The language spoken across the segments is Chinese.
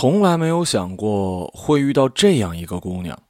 从来没有想过会遇到这样一个姑娘，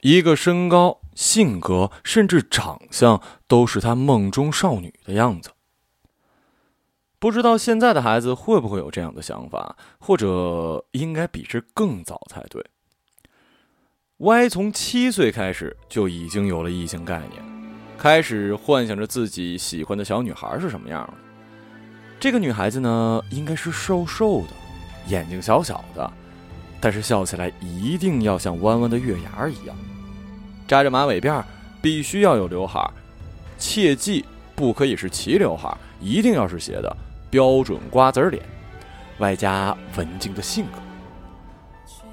一个身高、性格甚至长相都是他梦中少女的样子。不知道现在的孩子会不会有这样的想法，或者应该比这更早才对。Y 从七岁开始就已经有了异性概念，开始幻想着自己喜欢的小女孩是什么样的。这个女孩子呢，应该是瘦瘦的，眼睛小小的，但是笑起来一定要像弯弯的月牙一样，扎着马尾辫，必须要有刘海，切记不可以是齐刘海，一定要是斜的。标准瓜子脸，外加文静的性格。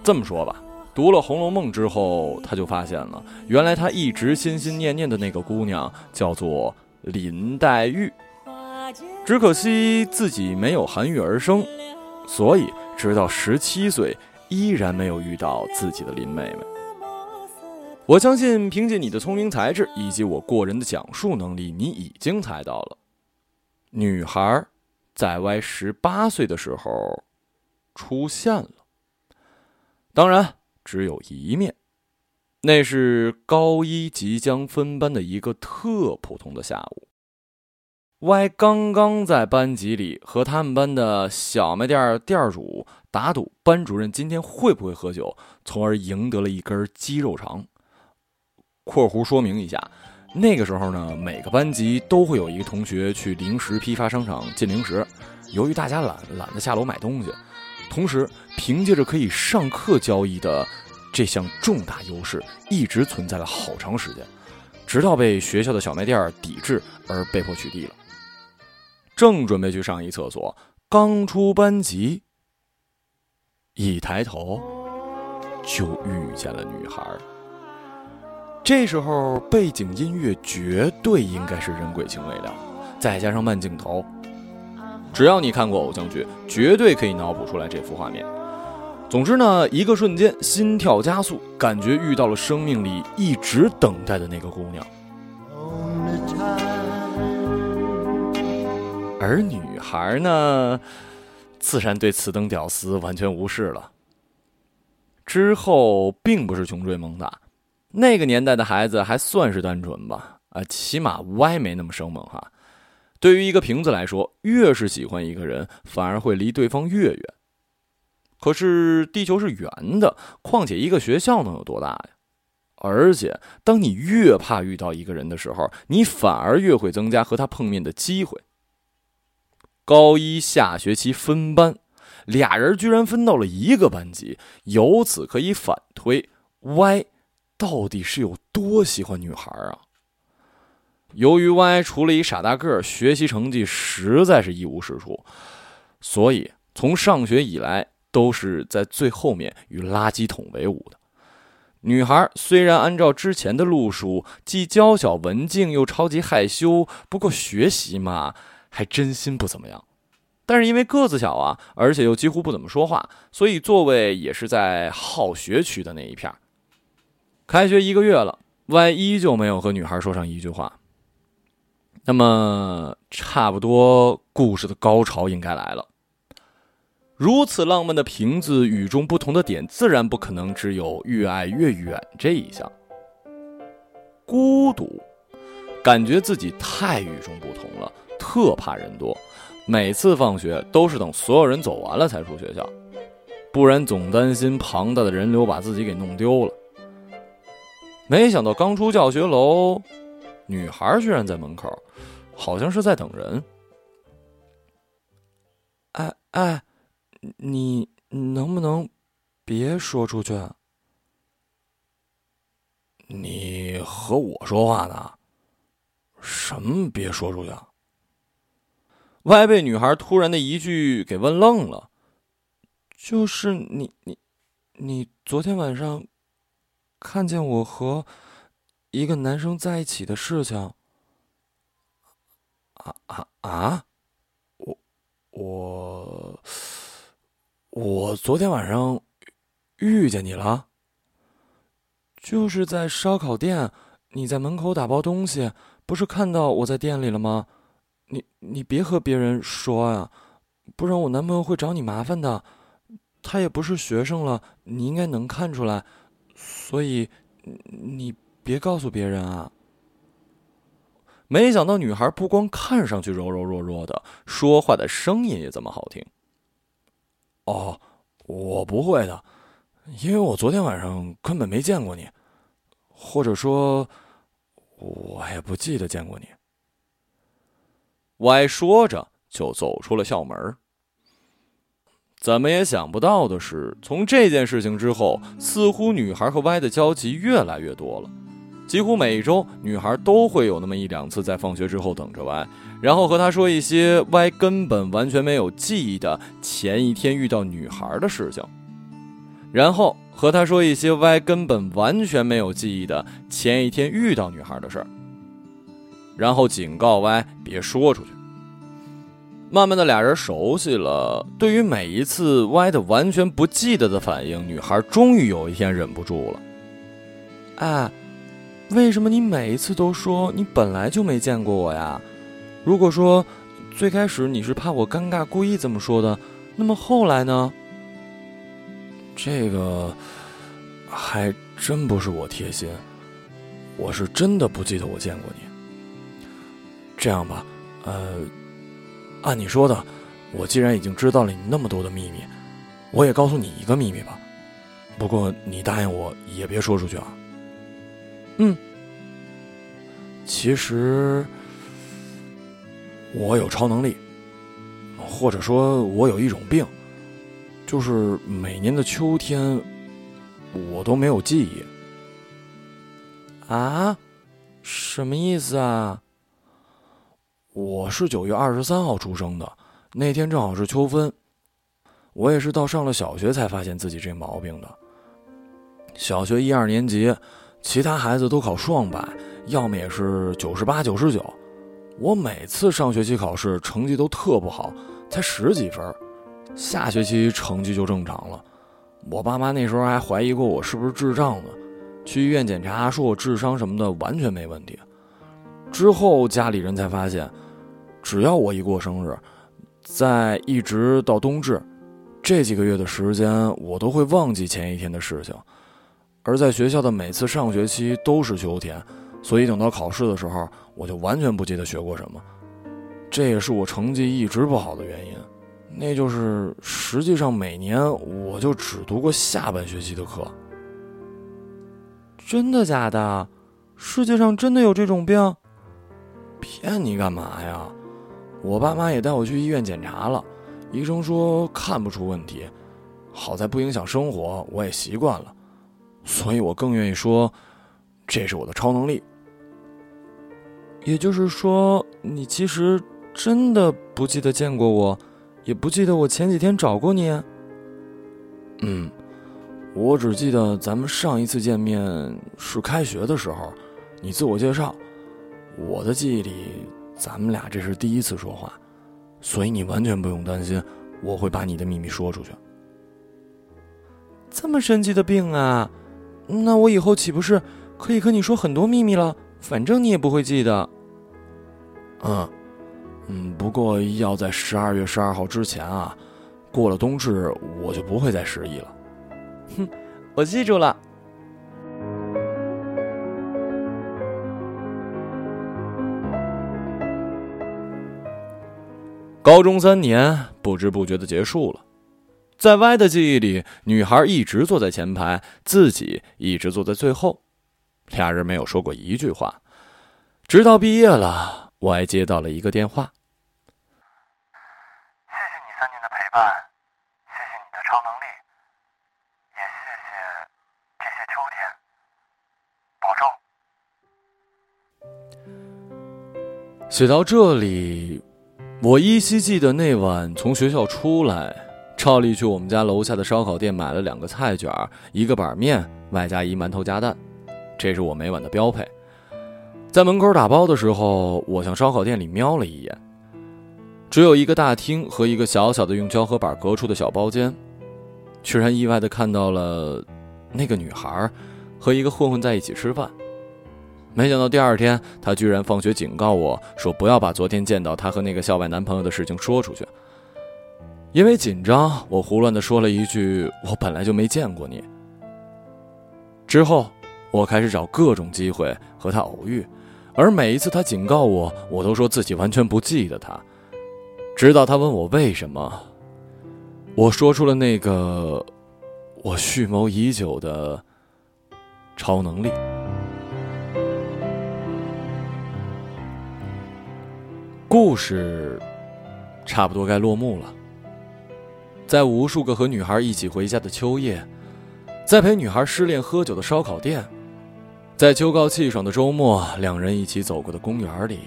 这么说吧，读了《红楼梦》之后，他就发现了，原来他一直心心念念的那个姑娘叫做林黛玉。只可惜自己没有含玉而生，所以直到十七岁依然没有遇到自己的林妹妹。我相信，凭借你的聪明才智以及我过人的讲述能力，你已经猜到了，女孩。在 Y 十八岁的时候，出现了。当然，只有一面。那是高一即将分班的一个特普通的下午。Y 刚刚在班级里和他们班的小卖店店主打赌，班主任今天会不会喝酒，从而赢得了一根鸡肉肠。（括弧说明一下。）那个时候呢，每个班级都会有一个同学去零食批发商场进零食。由于大家懒，懒得下楼买东西，同时凭借着可以上课交易的这项重大优势，一直存在了好长时间，直到被学校的小卖店抵制而被迫取缔了。正准备去上一厕所，刚出班级，一抬头就遇见了女孩。这时候背景音乐绝对应该是人鬼情未了，再加上慢镜头，只要你看过偶像剧，绝对可以脑补出来这幅画面。总之呢，一个瞬间心跳加速，感觉遇到了生命里一直等待的那个姑娘。而女孩呢，自然对此等屌丝完全无视了。之后并不是穷追猛打。那个年代的孩子还算是单纯吧，啊，起码歪没那么生猛哈。对于一个瓶子来说，越是喜欢一个人，反而会离对方越远。可是地球是圆的，况且一个学校能有多大呀？而且，当你越怕遇到一个人的时候，你反而越会增加和他碰面的机会。高一下学期分班，俩人居然分到了一个班级，由此可以反推 Y。到底是有多喜欢女孩啊？由于 Y 除了一傻大个，学习成绩实在是一无是处，所以从上学以来都是在最后面与垃圾桶为伍的。女孩虽然按照之前的路数，既娇小文静又超级害羞，不过学习嘛，还真心不怎么样。但是因为个子小啊，而且又几乎不怎么说话，所以座位也是在好学区的那一片。开学一个月了，Y 依旧没有和女孩说上一句话。那么，差不多故事的高潮应该来了。如此浪漫的瓶子，与众不同的点自然不可能只有越爱越远这一项。孤独，感觉自己太与众不同了，特怕人多。每次放学都是等所有人走完了才出学校，不然总担心庞大的人流把自己给弄丢了。没想到刚出教学楼，女孩居然在门口，好像是在等人。哎哎，你能不能别说出去？你和我说话呢？什么别说出去？歪被女孩突然的一句给问愣了。就是你你你昨天晚上。看见我和一个男生在一起的事情，啊啊啊！我我我昨天晚上遇见你了，就是在烧烤店，你在门口打包东西，不是看到我在店里了吗？你你别和别人说呀，不然我男朋友会找你麻烦的。他也不是学生了，你应该能看出来，所以你别告诉别人啊。没想到女孩不光看上去柔柔弱弱的，说话的声音也这么好听。哦，我不会的，因为我昨天晚上根本没见过你，或者说，我也不记得见过你。歪说着就走出了校门。怎么也想不到的是，从这件事情之后，似乎女孩和歪的交集越来越多了。几乎每周，女孩都会有那么一两次在放学之后等着歪，然后和他说一些歪根本完全没有记忆的前一天遇到女孩的事情，然后和他说一些歪根本完全没有记忆的前一天遇到女孩的事儿，然后警告歪别说出去。慢慢的，俩人熟悉了。对于每一次歪的完全不记得的反应，女孩终于有一天忍不住了。哎，为什么你每一次都说你本来就没见过我呀？如果说最开始你是怕我尴尬故意这么说的，那么后来呢？这个还真不是我贴心，我是真的不记得我见过你。这样吧，呃。按你说的，我既然已经知道了你那么多的秘密，我也告诉你一个秘密吧。不过你答应我，也别说出去啊。嗯。其实我有超能力，或者说我有一种病，就是每年的秋天我都没有记忆。啊？什么意思啊？我是九月二十三号出生的，那天正好是秋分。我也是到上了小学才发现自己这毛病的。小学一二年级，其他孩子都考双百，要么也是九十八、九十九。我每次上学期考试成绩都特不好，才十几分。下学期成绩就正常了。我爸妈那时候还怀疑过我是不是智障呢，去医院检查说我智商什么的完全没问题。之后家里人才发现。只要我一过生日，在一直到冬至，这几个月的时间，我都会忘记前一天的事情。而在学校的每次上学期都是秋天，所以等到考试的时候，我就完全不记得学过什么。这也是我成绩一直不好的原因。那就是实际上每年我就只读过下半学期的课。真的假的？世界上真的有这种病？骗你干嘛呀？我爸妈也带我去医院检查了，医生说看不出问题，好在不影响生活，我也习惯了，所以我更愿意说，这是我的超能力。也就是说，你其实真的不记得见过我，也不记得我前几天找过你。嗯，我只记得咱们上一次见面是开学的时候，你自我介绍，我的记忆里。咱们俩这是第一次说话，所以你完全不用担心我会把你的秘密说出去。这么神奇的病啊，那我以后岂不是可以和你说很多秘密了？反正你也不会记得。嗯，嗯，不过要在十二月十二号之前啊，过了冬至我就不会再失忆了。哼，我记住了。高中三年不知不觉的结束了，在 Y 的记忆里，女孩一直坐在前排，自己一直坐在最后，俩人没有说过一句话，直到毕业了，Y 接到了一个电话。谢谢你三年的陪伴，谢谢你的超能力，也谢谢这些秋天，保重。写到这里。我依稀记得那晚从学校出来，照例去我们家楼下的烧烤店买了两个菜卷，一个板面，外加一馒头加蛋，这是我每晚的标配。在门口打包的时候，我向烧烤店里瞄了一眼，只有一个大厅和一个小小的用胶合板隔出的小包间，居然意外的看到了那个女孩和一个混混在一起吃饭。没想到第二天，他居然放学警告我说：“不要把昨天见到他和那个校外男朋友的事情说出去。”因为紧张，我胡乱的说了一句：“我本来就没见过你。”之后，我开始找各种机会和他偶遇，而每一次他警告我，我都说自己完全不记得他。直到他问我为什么，我说出了那个我蓄谋已久的超能力。故事差不多该落幕了。在无数个和女孩一起回家的秋夜，在陪女孩失恋喝酒的烧烤店，在秋高气爽的周末，两人一起走过的公园里，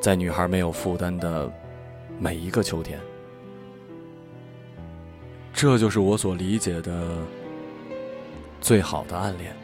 在女孩没有负担的每一个秋天，这就是我所理解的最好的暗恋。